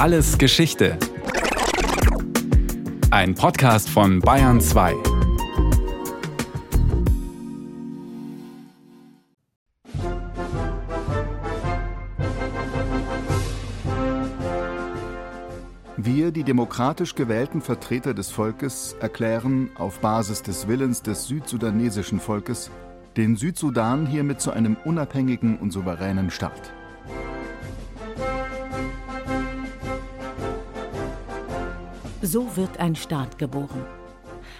Alles Geschichte. Ein Podcast von Bayern 2. Wir, die demokratisch gewählten Vertreter des Volkes, erklären auf Basis des Willens des südsudanesischen Volkes den Südsudan hiermit zu einem unabhängigen und souveränen Staat. So wird ein Staat geboren.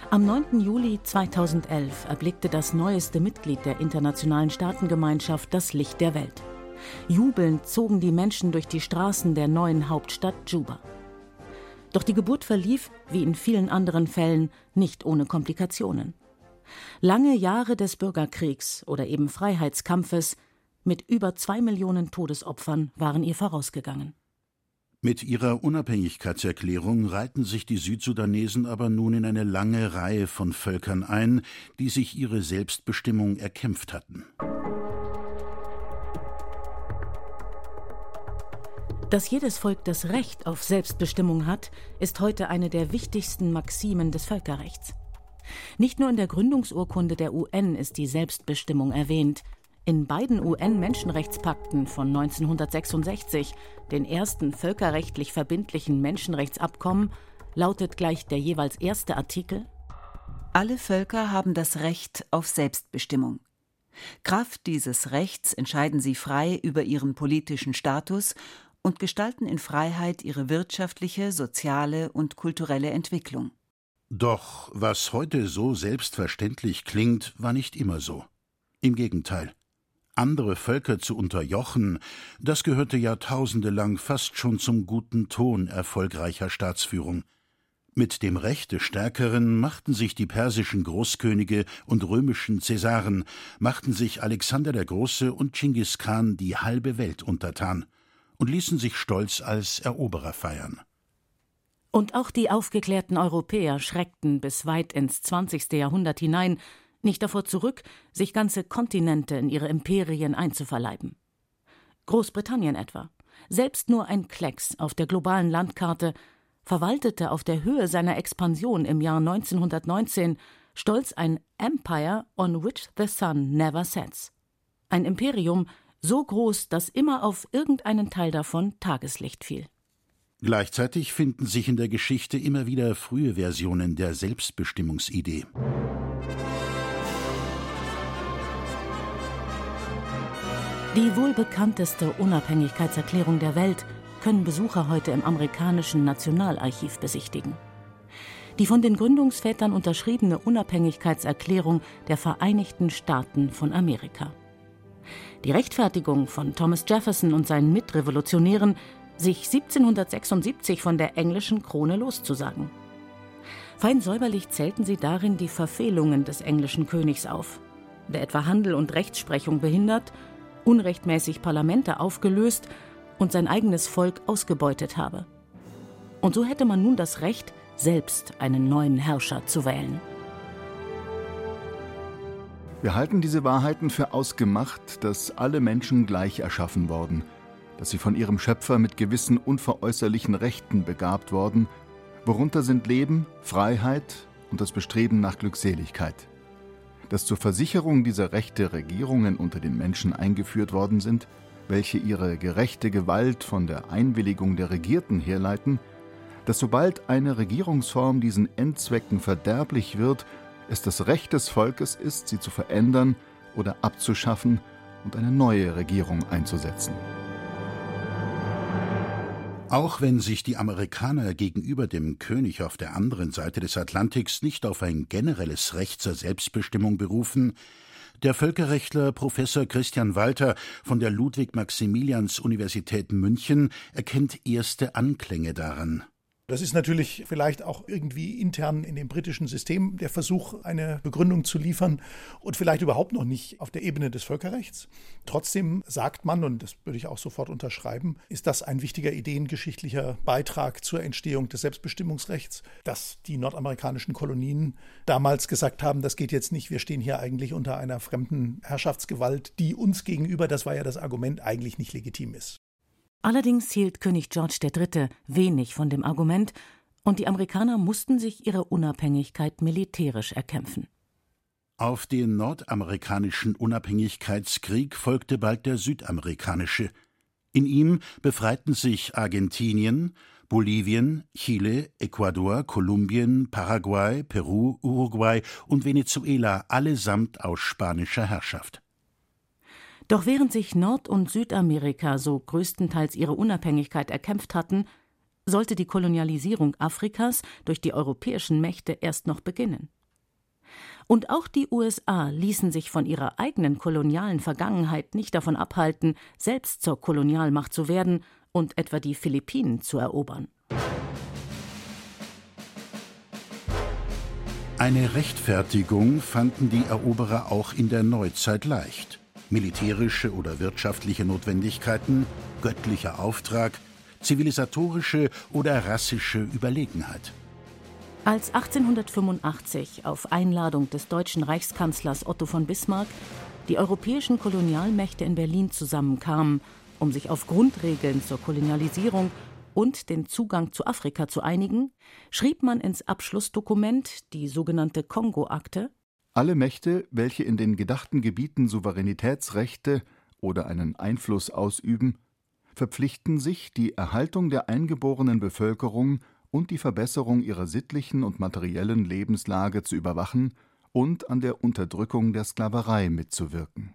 Am 9. Juli 2011 erblickte das neueste Mitglied der internationalen Staatengemeinschaft das Licht der Welt. Jubelnd zogen die Menschen durch die Straßen der neuen Hauptstadt Juba. Doch die Geburt verlief, wie in vielen anderen Fällen, nicht ohne Komplikationen. Lange Jahre des Bürgerkriegs oder eben Freiheitskampfes mit über zwei Millionen Todesopfern waren ihr vorausgegangen. Mit ihrer Unabhängigkeitserklärung reihten sich die Südsudanesen aber nun in eine lange Reihe von Völkern ein, die sich ihre Selbstbestimmung erkämpft hatten. Dass jedes Volk das Recht auf Selbstbestimmung hat, ist heute eine der wichtigsten Maximen des Völkerrechts. Nicht nur in der Gründungsurkunde der UN ist die Selbstbestimmung erwähnt, in beiden UN-Menschenrechtspakten von 1966, den ersten völkerrechtlich verbindlichen Menschenrechtsabkommen, lautet gleich der jeweils erste Artikel Alle Völker haben das Recht auf Selbstbestimmung. Kraft dieses Rechts entscheiden sie frei über ihren politischen Status und gestalten in Freiheit ihre wirtschaftliche, soziale und kulturelle Entwicklung. Doch was heute so selbstverständlich klingt, war nicht immer so. Im Gegenteil andere Völker zu unterjochen, das gehörte jahrtausendelang fast schon zum guten Ton erfolgreicher Staatsführung. Mit dem Recht des Stärkeren machten sich die persischen Großkönige und römischen Cäsaren, machten sich Alexander der Große und Chinggis Khan die halbe Welt untertan und ließen sich stolz als Eroberer feiern. Und auch die aufgeklärten Europäer schreckten bis weit ins 20. Jahrhundert hinein nicht davor zurück, sich ganze Kontinente in ihre Imperien einzuverleiben. Großbritannien etwa, selbst nur ein Klecks auf der globalen Landkarte, verwaltete auf der Höhe seiner Expansion im Jahr 1919 stolz ein Empire on which the sun never sets. Ein Imperium so groß, dass immer auf irgendeinen Teil davon Tageslicht fiel. Gleichzeitig finden sich in der Geschichte immer wieder frühe Versionen der Selbstbestimmungsidee. Die wohl bekannteste Unabhängigkeitserklärung der Welt können Besucher heute im amerikanischen Nationalarchiv besichtigen. Die von den Gründungsvätern unterschriebene Unabhängigkeitserklärung der Vereinigten Staaten von Amerika. Die Rechtfertigung von Thomas Jefferson und seinen Mitrevolutionären, sich 1776 von der englischen Krone loszusagen. Fein säuberlich zählten sie darin die Verfehlungen des englischen Königs auf, der etwa Handel und Rechtsprechung behindert unrechtmäßig Parlamente aufgelöst und sein eigenes Volk ausgebeutet habe. Und so hätte man nun das Recht, selbst einen neuen Herrscher zu wählen. Wir halten diese Wahrheiten für ausgemacht, dass alle Menschen gleich erschaffen worden, dass sie von ihrem Schöpfer mit gewissen unveräußerlichen Rechten begabt worden, worunter sind Leben, Freiheit und das Bestreben nach Glückseligkeit dass zur Versicherung dieser Rechte Regierungen unter den Menschen eingeführt worden sind, welche ihre gerechte Gewalt von der Einwilligung der Regierten herleiten, dass sobald eine Regierungsform diesen Endzwecken verderblich wird, es das Recht des Volkes ist, sie zu verändern oder abzuschaffen und eine neue Regierung einzusetzen. Auch wenn sich die Amerikaner gegenüber dem König auf der anderen Seite des Atlantiks nicht auf ein generelles Recht zur Selbstbestimmung berufen, der Völkerrechtler Professor Christian Walter von der Ludwig-Maximilians-Universität München erkennt erste Anklänge daran. Das ist natürlich vielleicht auch irgendwie intern in dem britischen System der Versuch, eine Begründung zu liefern und vielleicht überhaupt noch nicht auf der Ebene des Völkerrechts. Trotzdem sagt man, und das würde ich auch sofort unterschreiben, ist das ein wichtiger ideengeschichtlicher Beitrag zur Entstehung des Selbstbestimmungsrechts, dass die nordamerikanischen Kolonien damals gesagt haben, das geht jetzt nicht, wir stehen hier eigentlich unter einer fremden Herrschaftsgewalt, die uns gegenüber, das war ja das Argument, eigentlich nicht legitim ist. Allerdings hielt König George III. wenig von dem Argument, und die Amerikaner mussten sich ihre Unabhängigkeit militärisch erkämpfen. Auf den nordamerikanischen Unabhängigkeitskrieg folgte bald der südamerikanische. In ihm befreiten sich Argentinien, Bolivien, Chile, Ecuador, Kolumbien, Paraguay, Peru, Uruguay und Venezuela allesamt aus spanischer Herrschaft. Doch während sich Nord- und Südamerika so größtenteils ihre Unabhängigkeit erkämpft hatten, sollte die Kolonialisierung Afrikas durch die europäischen Mächte erst noch beginnen. Und auch die USA ließen sich von ihrer eigenen kolonialen Vergangenheit nicht davon abhalten, selbst zur Kolonialmacht zu werden und etwa die Philippinen zu erobern. Eine Rechtfertigung fanden die Eroberer auch in der Neuzeit leicht militärische oder wirtschaftliche Notwendigkeiten, göttlicher Auftrag, zivilisatorische oder rassische Überlegenheit. Als 1885 auf Einladung des deutschen Reichskanzlers Otto von Bismarck die europäischen Kolonialmächte in Berlin zusammenkamen, um sich auf Grundregeln zur Kolonialisierung und den Zugang zu Afrika zu einigen, schrieb man ins Abschlussdokument, die sogenannte Kongo-Akte, alle Mächte, welche in den gedachten Gebieten Souveränitätsrechte oder einen Einfluss ausüben, verpflichten sich, die Erhaltung der eingeborenen Bevölkerung und die Verbesserung ihrer sittlichen und materiellen Lebenslage zu überwachen und an der Unterdrückung der Sklaverei mitzuwirken.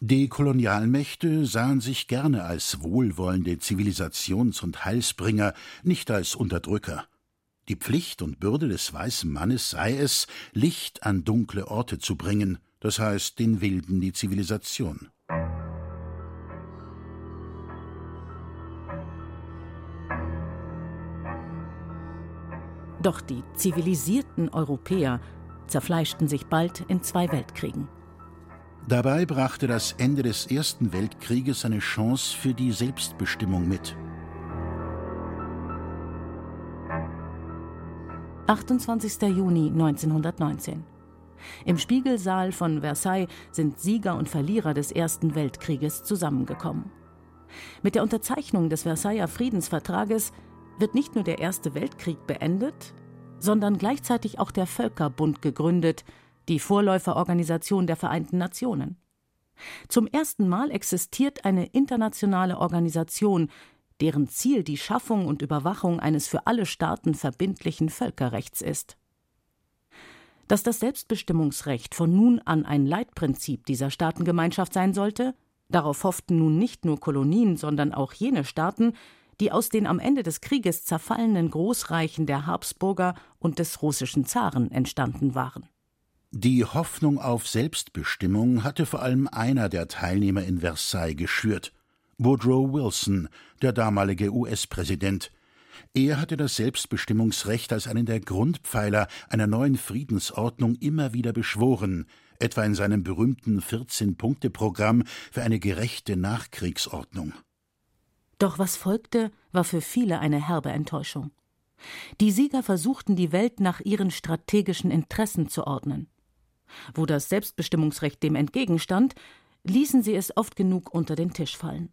Die Kolonialmächte sahen sich gerne als wohlwollende Zivilisations- und Heilsbringer, nicht als Unterdrücker. Die Pflicht und Bürde des weißen Mannes sei es, Licht an dunkle Orte zu bringen, das heißt den Wilden die Zivilisation. Doch die zivilisierten Europäer zerfleischten sich bald in zwei Weltkriegen. Dabei brachte das Ende des Ersten Weltkrieges eine Chance für die Selbstbestimmung mit. 28. Juni 1919. Im Spiegelsaal von Versailles sind Sieger und Verlierer des Ersten Weltkrieges zusammengekommen. Mit der Unterzeichnung des Versailler Friedensvertrages wird nicht nur der Erste Weltkrieg beendet, sondern gleichzeitig auch der Völkerbund gegründet, die Vorläuferorganisation der Vereinten Nationen. Zum ersten Mal existiert eine internationale Organisation, deren Ziel die Schaffung und Überwachung eines für alle Staaten verbindlichen Völkerrechts ist. Dass das Selbstbestimmungsrecht von nun an ein Leitprinzip dieser Staatengemeinschaft sein sollte, darauf hofften nun nicht nur Kolonien, sondern auch jene Staaten, die aus den am Ende des Krieges zerfallenen Großreichen der Habsburger und des russischen Zaren entstanden waren. Die Hoffnung auf Selbstbestimmung hatte vor allem einer der Teilnehmer in Versailles geschürt, Woodrow Wilson, der damalige US-Präsident. Er hatte das Selbstbestimmungsrecht als einen der Grundpfeiler einer neuen Friedensordnung immer wieder beschworen, etwa in seinem berühmten 14-Punkte-Programm für eine gerechte Nachkriegsordnung. Doch was folgte, war für viele eine herbe Enttäuschung. Die Sieger versuchten, die Welt nach ihren strategischen Interessen zu ordnen. Wo das Selbstbestimmungsrecht dem entgegenstand, ließen sie es oft genug unter den Tisch fallen.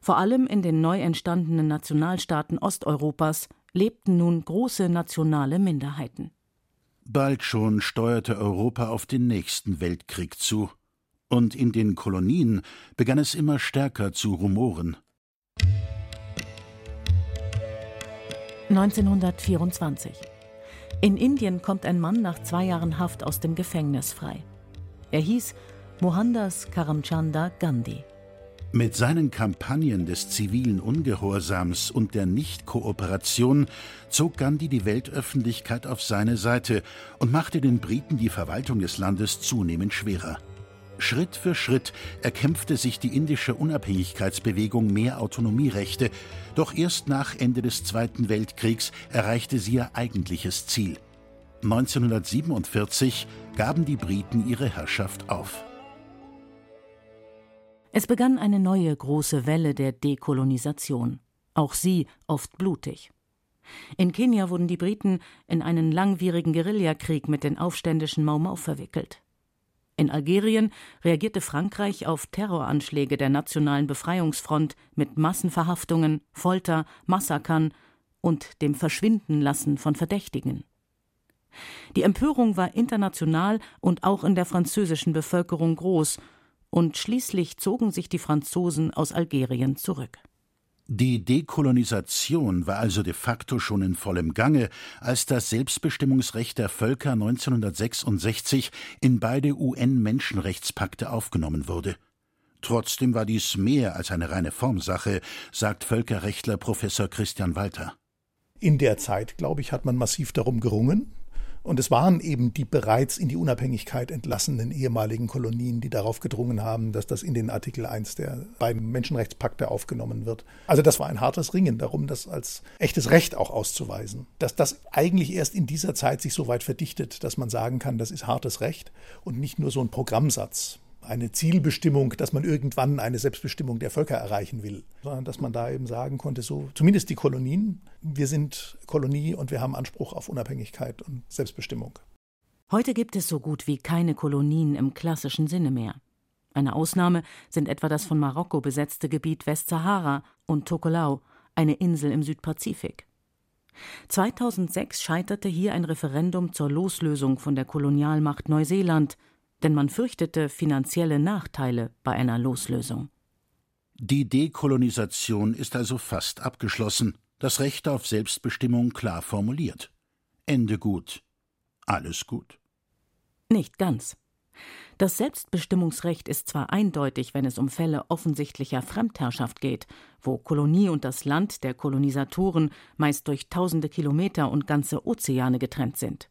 Vor allem in den neu entstandenen Nationalstaaten Osteuropas lebten nun große nationale Minderheiten. Bald schon steuerte Europa auf den nächsten Weltkrieg zu, und in den Kolonien begann es immer stärker zu rumoren. 1924. In Indien kommt ein Mann nach zwei Jahren Haft aus dem Gefängnis frei. Er hieß Mohandas Karamchanda Gandhi. Mit seinen Kampagnen des zivilen Ungehorsams und der Nichtkooperation zog Gandhi die Weltöffentlichkeit auf seine Seite und machte den Briten die Verwaltung des Landes zunehmend schwerer. Schritt für Schritt erkämpfte sich die indische Unabhängigkeitsbewegung mehr Autonomierechte, doch erst nach Ende des Zweiten Weltkriegs erreichte sie ihr eigentliches Ziel. 1947 gaben die Briten ihre Herrschaft auf. Es begann eine neue große Welle der Dekolonisation, auch sie oft blutig. In Kenia wurden die Briten in einen langwierigen Guerillakrieg mit den aufständischen Mau Mau verwickelt. In Algerien reagierte Frankreich auf Terroranschläge der Nationalen Befreiungsfront mit Massenverhaftungen, Folter, Massakern und dem Verschwindenlassen von Verdächtigen. Die Empörung war international und auch in der französischen Bevölkerung groß, und schließlich zogen sich die Franzosen aus Algerien zurück. Die Dekolonisation war also de facto schon in vollem Gange, als das Selbstbestimmungsrecht der Völker 1966 in beide UN-Menschenrechtspakte aufgenommen wurde. Trotzdem war dies mehr als eine reine Formsache, sagt Völkerrechtler Professor Christian Walter. In der Zeit, glaube ich, hat man massiv darum gerungen, und es waren eben die bereits in die Unabhängigkeit entlassenen ehemaligen Kolonien, die darauf gedrungen haben, dass das in den Artikel 1 der beiden Menschenrechtspakte aufgenommen wird. Also das war ein hartes Ringen darum, das als echtes Recht auch auszuweisen. Dass das eigentlich erst in dieser Zeit sich so weit verdichtet, dass man sagen kann, das ist hartes Recht und nicht nur so ein Programmsatz eine Zielbestimmung, dass man irgendwann eine Selbstbestimmung der Völker erreichen will, sondern dass man da eben sagen konnte, so zumindest die Kolonien, wir sind Kolonie und wir haben Anspruch auf Unabhängigkeit und Selbstbestimmung. Heute gibt es so gut wie keine Kolonien im klassischen Sinne mehr. Eine Ausnahme sind etwa das von Marokko besetzte Gebiet Westsahara und Tokelau, eine Insel im Südpazifik. 2006 scheiterte hier ein Referendum zur Loslösung von der Kolonialmacht Neuseeland – denn man fürchtete finanzielle Nachteile bei einer Loslösung. Die Dekolonisation ist also fast abgeschlossen, das Recht auf Selbstbestimmung klar formuliert. Ende gut. Alles gut. Nicht ganz. Das Selbstbestimmungsrecht ist zwar eindeutig, wenn es um Fälle offensichtlicher Fremdherrschaft geht, wo Kolonie und das Land der Kolonisatoren meist durch tausende Kilometer und ganze Ozeane getrennt sind.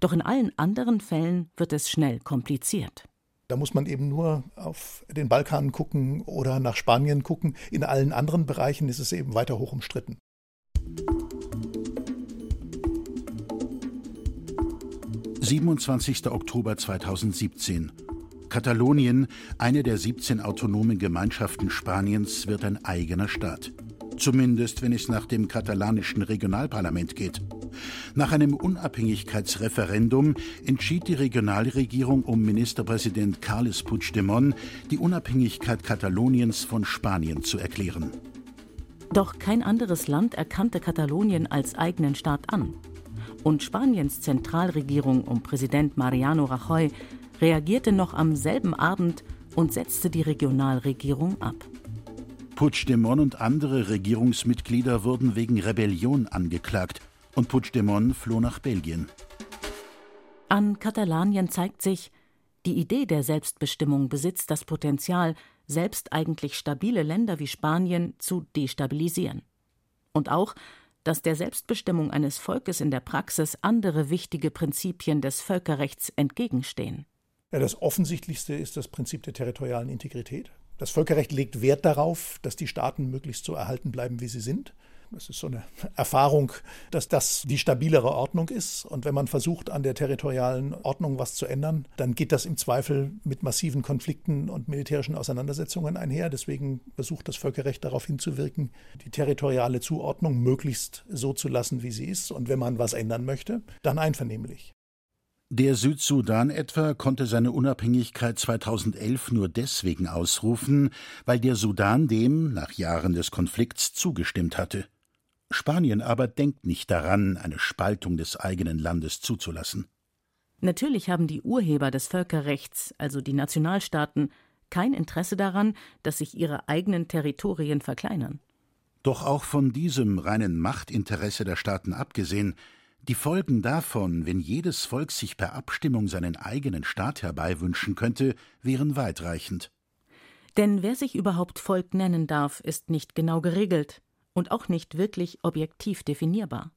Doch in allen anderen Fällen wird es schnell kompliziert. Da muss man eben nur auf den Balkan gucken oder nach Spanien gucken. In allen anderen Bereichen ist es eben weiter hoch umstritten. »27. Oktober 2017. Katalonien, eine der 17 autonomen Gemeinschaften Spaniens, wird ein eigener Staat. Zumindest, wenn es nach dem katalanischen Regionalparlament geht. Nach einem Unabhängigkeitsreferendum entschied die Regionalregierung um Ministerpräsident Carles Puigdemont, die Unabhängigkeit Kataloniens von Spanien zu erklären. Doch kein anderes Land erkannte Katalonien als eigenen Staat an. Und Spaniens Zentralregierung um Präsident Mariano Rajoy reagierte noch am selben Abend und setzte die Regionalregierung ab. Puigdemont und andere Regierungsmitglieder wurden wegen Rebellion angeklagt und Puigdemont floh nach Belgien. An Katalanien zeigt sich, die Idee der Selbstbestimmung besitzt das Potenzial, selbst eigentlich stabile Länder wie Spanien zu destabilisieren. Und auch, dass der Selbstbestimmung eines Volkes in der Praxis andere wichtige Prinzipien des Völkerrechts entgegenstehen. Ja, das Offensichtlichste ist das Prinzip der territorialen Integrität. Das Völkerrecht legt Wert darauf, dass die Staaten möglichst so erhalten bleiben, wie sie sind. Das ist so eine Erfahrung, dass das die stabilere Ordnung ist. Und wenn man versucht, an der territorialen Ordnung was zu ändern, dann geht das im Zweifel mit massiven Konflikten und militärischen Auseinandersetzungen einher. Deswegen versucht das Völkerrecht darauf hinzuwirken, die territoriale Zuordnung möglichst so zu lassen, wie sie ist. Und wenn man was ändern möchte, dann einvernehmlich. Der Südsudan etwa konnte seine Unabhängigkeit 2011 nur deswegen ausrufen, weil der Sudan dem nach Jahren des Konflikts zugestimmt hatte. Spanien aber denkt nicht daran, eine Spaltung des eigenen Landes zuzulassen. Natürlich haben die Urheber des Völkerrechts, also die Nationalstaaten, kein Interesse daran, dass sich ihre eigenen Territorien verkleinern. Doch auch von diesem reinen Machtinteresse der Staaten abgesehen, die Folgen davon, wenn jedes Volk sich per Abstimmung seinen eigenen Staat herbeiwünschen könnte, wären weitreichend. Denn wer sich überhaupt Volk nennen darf, ist nicht genau geregelt und auch nicht wirklich objektiv definierbar.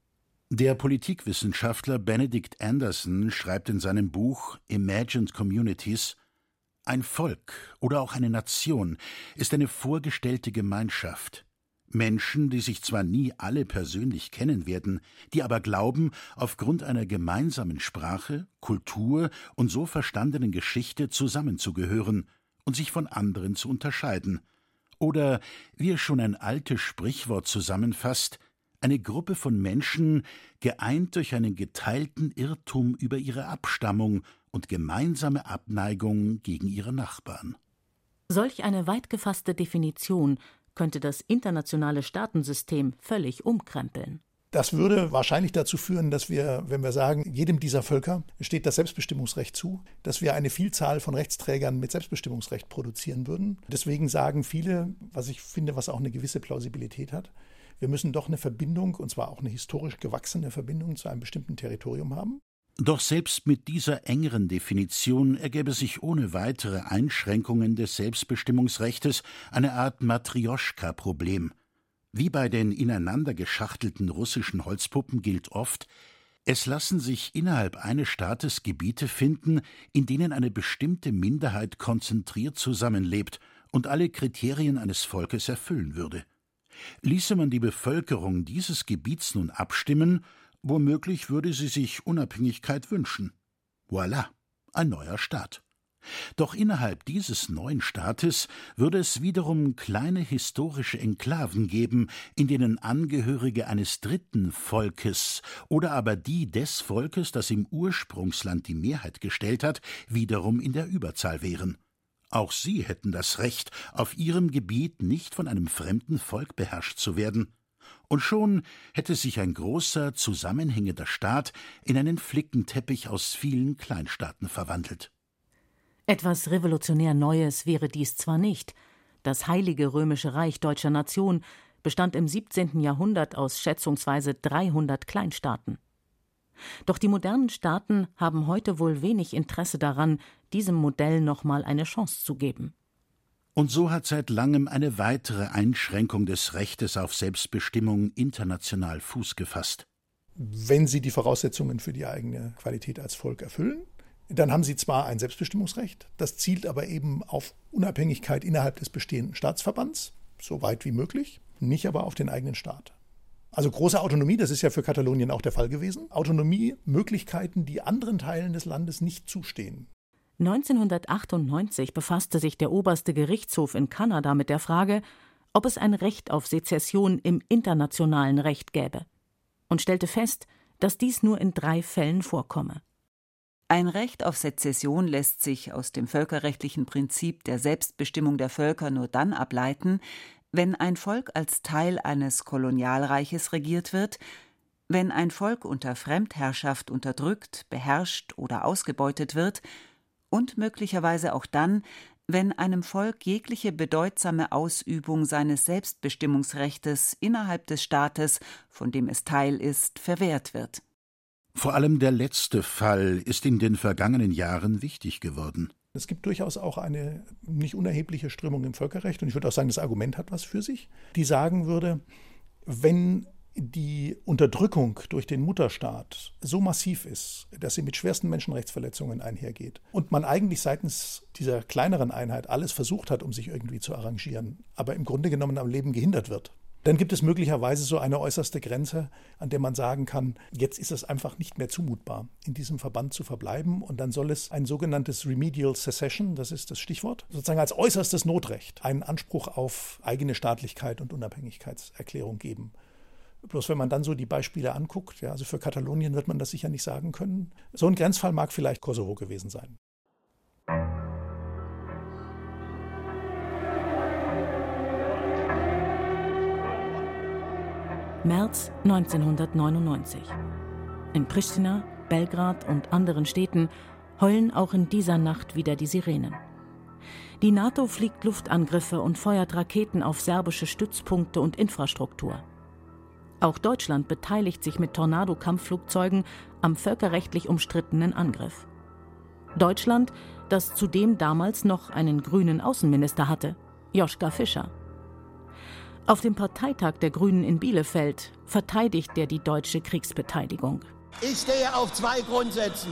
Der Politikwissenschaftler Benedict Anderson schreibt in seinem Buch Imagined Communities Ein Volk oder auch eine Nation ist eine vorgestellte Gemeinschaft, Menschen, die sich zwar nie alle persönlich kennen werden, die aber glauben, aufgrund einer gemeinsamen Sprache, Kultur und so verstandenen Geschichte zusammenzugehören und sich von anderen zu unterscheiden. Oder, wie es schon ein altes Sprichwort zusammenfasst, eine Gruppe von Menschen, geeint durch einen geteilten Irrtum über ihre Abstammung und gemeinsame Abneigung gegen ihre Nachbarn. Solch eine weit gefasste Definition könnte das internationale Staatensystem völlig umkrempeln. Das würde wahrscheinlich dazu führen, dass wir, wenn wir sagen, jedem dieser Völker steht das Selbstbestimmungsrecht zu, dass wir eine Vielzahl von Rechtsträgern mit Selbstbestimmungsrecht produzieren würden. Deswegen sagen viele, was ich finde, was auch eine gewisse Plausibilität hat, wir müssen doch eine Verbindung, und zwar auch eine historisch gewachsene Verbindung zu einem bestimmten Territorium haben. Doch selbst mit dieser engeren Definition ergäbe sich ohne weitere Einschränkungen des Selbstbestimmungsrechtes eine Art Matrioschka-Problem. Wie bei den ineinander geschachtelten russischen Holzpuppen gilt oft, es lassen sich innerhalb eines Staates Gebiete finden, in denen eine bestimmte Minderheit konzentriert zusammenlebt und alle Kriterien eines Volkes erfüllen würde. Ließe man die Bevölkerung dieses Gebiets nun abstimmen, Womöglich würde sie sich Unabhängigkeit wünschen. Voilà, ein neuer Staat. Doch innerhalb dieses neuen Staates würde es wiederum kleine historische Enklaven geben, in denen Angehörige eines dritten Volkes oder aber die des Volkes, das im Ursprungsland die Mehrheit gestellt hat, wiederum in der Überzahl wären. Auch sie hätten das Recht, auf ihrem Gebiet nicht von einem fremden Volk beherrscht zu werden und schon hätte sich ein großer, zusammenhängender Staat in einen Flickenteppich aus vielen Kleinstaaten verwandelt. Etwas revolutionär Neues wäre dies zwar nicht. Das Heilige Römische Reich deutscher Nation bestand im 17. Jahrhundert aus schätzungsweise 300 Kleinstaaten. Doch die modernen Staaten haben heute wohl wenig Interesse daran, diesem Modell nochmal eine Chance zu geben. Und so hat seit langem eine weitere Einschränkung des Rechtes auf Selbstbestimmung international Fuß gefasst. Wenn Sie die Voraussetzungen für die eigene Qualität als Volk erfüllen, dann haben Sie zwar ein Selbstbestimmungsrecht, das zielt aber eben auf Unabhängigkeit innerhalb des bestehenden Staatsverbands, so weit wie möglich, nicht aber auf den eigenen Staat. Also große Autonomie, das ist ja für Katalonien auch der Fall gewesen. Autonomie, Möglichkeiten, die anderen Teilen des Landes nicht zustehen. 1998 befasste sich der oberste Gerichtshof in Kanada mit der Frage, ob es ein Recht auf Sezession im internationalen Recht gäbe, und stellte fest, dass dies nur in drei Fällen vorkomme. Ein Recht auf Sezession lässt sich aus dem völkerrechtlichen Prinzip der Selbstbestimmung der Völker nur dann ableiten, wenn ein Volk als Teil eines Kolonialreiches regiert wird, wenn ein Volk unter Fremdherrschaft unterdrückt, beherrscht oder ausgebeutet wird und möglicherweise auch dann, wenn einem Volk jegliche bedeutsame Ausübung seines Selbstbestimmungsrechtes innerhalb des Staates, von dem es Teil ist, verwehrt wird. Vor allem der letzte Fall ist in den vergangenen Jahren wichtig geworden. Es gibt durchaus auch eine nicht unerhebliche Strömung im Völkerrecht, und ich würde auch sagen, das Argument hat was für sich, die sagen würde, wenn die Unterdrückung durch den Mutterstaat so massiv ist, dass sie mit schwersten Menschenrechtsverletzungen einhergeht und man eigentlich seitens dieser kleineren Einheit alles versucht hat, um sich irgendwie zu arrangieren, aber im Grunde genommen am Leben gehindert wird, dann gibt es möglicherweise so eine äußerste Grenze, an der man sagen kann, jetzt ist es einfach nicht mehr zumutbar, in diesem Verband zu verbleiben. Und dann soll es ein sogenanntes Remedial Secession, das ist das Stichwort, sozusagen als äußerstes Notrecht einen Anspruch auf eigene Staatlichkeit und Unabhängigkeitserklärung geben. Bloß wenn man dann so die Beispiele anguckt, ja, also für Katalonien wird man das sicher nicht sagen können. So ein Grenzfall mag vielleicht Kosovo gewesen sein. März 1999. In Pristina, Belgrad und anderen Städten heulen auch in dieser Nacht wieder die Sirenen. Die NATO fliegt Luftangriffe und feuert Raketen auf serbische Stützpunkte und Infrastruktur. Auch Deutschland beteiligt sich mit Tornado-Kampfflugzeugen am völkerrechtlich umstrittenen Angriff. Deutschland, das zudem damals noch einen grünen Außenminister hatte, Joschka Fischer. Auf dem Parteitag der Grünen in Bielefeld verteidigt er die deutsche Kriegsbeteiligung. Ich stehe auf zwei Grundsätzen.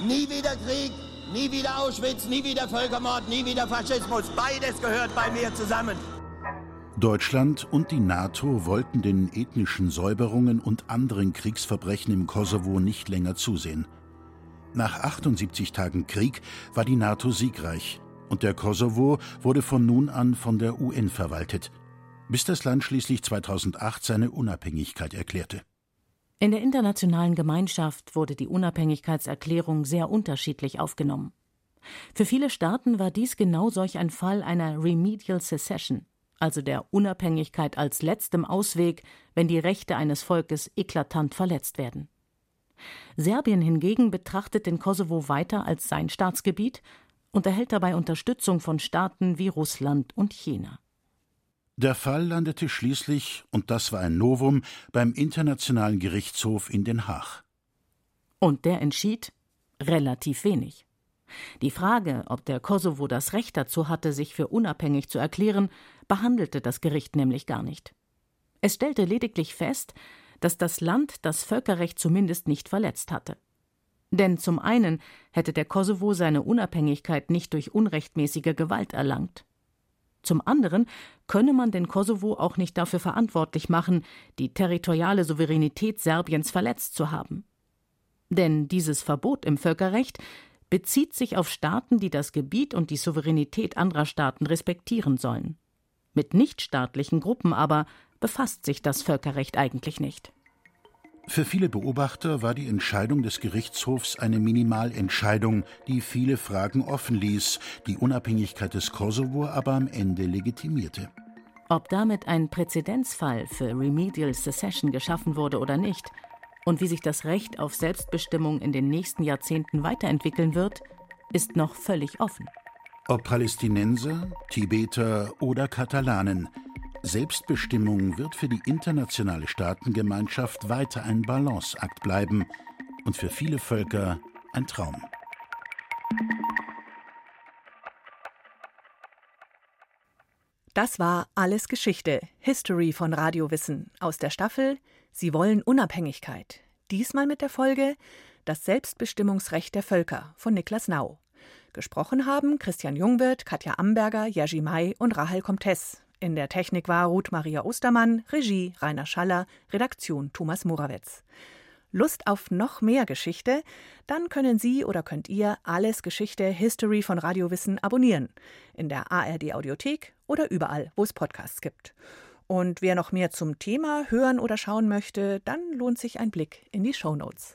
Nie wieder Krieg, nie wieder Auschwitz, nie wieder Völkermord, nie wieder Faschismus. Beides gehört bei mir zusammen. Deutschland und die NATO wollten den ethnischen Säuberungen und anderen Kriegsverbrechen im Kosovo nicht länger zusehen. Nach 78 Tagen Krieg war die NATO siegreich und der Kosovo wurde von nun an von der UN verwaltet. Bis das Land schließlich 2008 seine Unabhängigkeit erklärte. In der internationalen Gemeinschaft wurde die Unabhängigkeitserklärung sehr unterschiedlich aufgenommen. Für viele Staaten war dies genau solch ein Fall einer Remedial Secession, also der Unabhängigkeit als letztem Ausweg, wenn die Rechte eines Volkes eklatant verletzt werden. Serbien hingegen betrachtet den Kosovo weiter als sein Staatsgebiet und erhält dabei Unterstützung von Staaten wie Russland und China. Der Fall landete schließlich, und das war ein Novum, beim Internationalen Gerichtshof in Den Haag. Und der entschied relativ wenig. Die Frage, ob der Kosovo das Recht dazu hatte, sich für unabhängig zu erklären, behandelte das Gericht nämlich gar nicht. Es stellte lediglich fest, dass das Land das Völkerrecht zumindest nicht verletzt hatte. Denn zum einen hätte der Kosovo seine Unabhängigkeit nicht durch unrechtmäßige Gewalt erlangt. Zum anderen könne man den Kosovo auch nicht dafür verantwortlich machen, die territoriale Souveränität Serbiens verletzt zu haben. Denn dieses Verbot im Völkerrecht bezieht sich auf Staaten, die das Gebiet und die Souveränität anderer Staaten respektieren sollen. Mit nichtstaatlichen Gruppen aber befasst sich das Völkerrecht eigentlich nicht. Für viele Beobachter war die Entscheidung des Gerichtshofs eine Minimalentscheidung, die viele Fragen offen ließ, die Unabhängigkeit des Kosovo aber am Ende legitimierte. Ob damit ein Präzedenzfall für Remedial Secession geschaffen wurde oder nicht und wie sich das Recht auf Selbstbestimmung in den nächsten Jahrzehnten weiterentwickeln wird, ist noch völlig offen. Ob Palästinenser, Tibeter oder Katalanen, Selbstbestimmung wird für die internationale Staatengemeinschaft weiter ein Balanceakt bleiben und für viele Völker ein Traum. Das war Alles Geschichte, History von Radiowissen aus der Staffel Sie wollen Unabhängigkeit. Diesmal mit der Folge Das Selbstbestimmungsrecht der Völker von Niklas Nau. Gesprochen haben Christian Jungwirth, Katja Amberger, Jerzy May und Rahel Comtes. In der Technik war Ruth Maria Ostermann, Regie Rainer Schaller, Redaktion Thomas Morawetz. Lust auf noch mehr Geschichte? Dann können Sie oder könnt ihr alles Geschichte History von Radiowissen abonnieren. In der ARD Audiothek oder überall, wo es Podcasts gibt. Und wer noch mehr zum Thema hören oder schauen möchte, dann lohnt sich ein Blick in die Show Notes.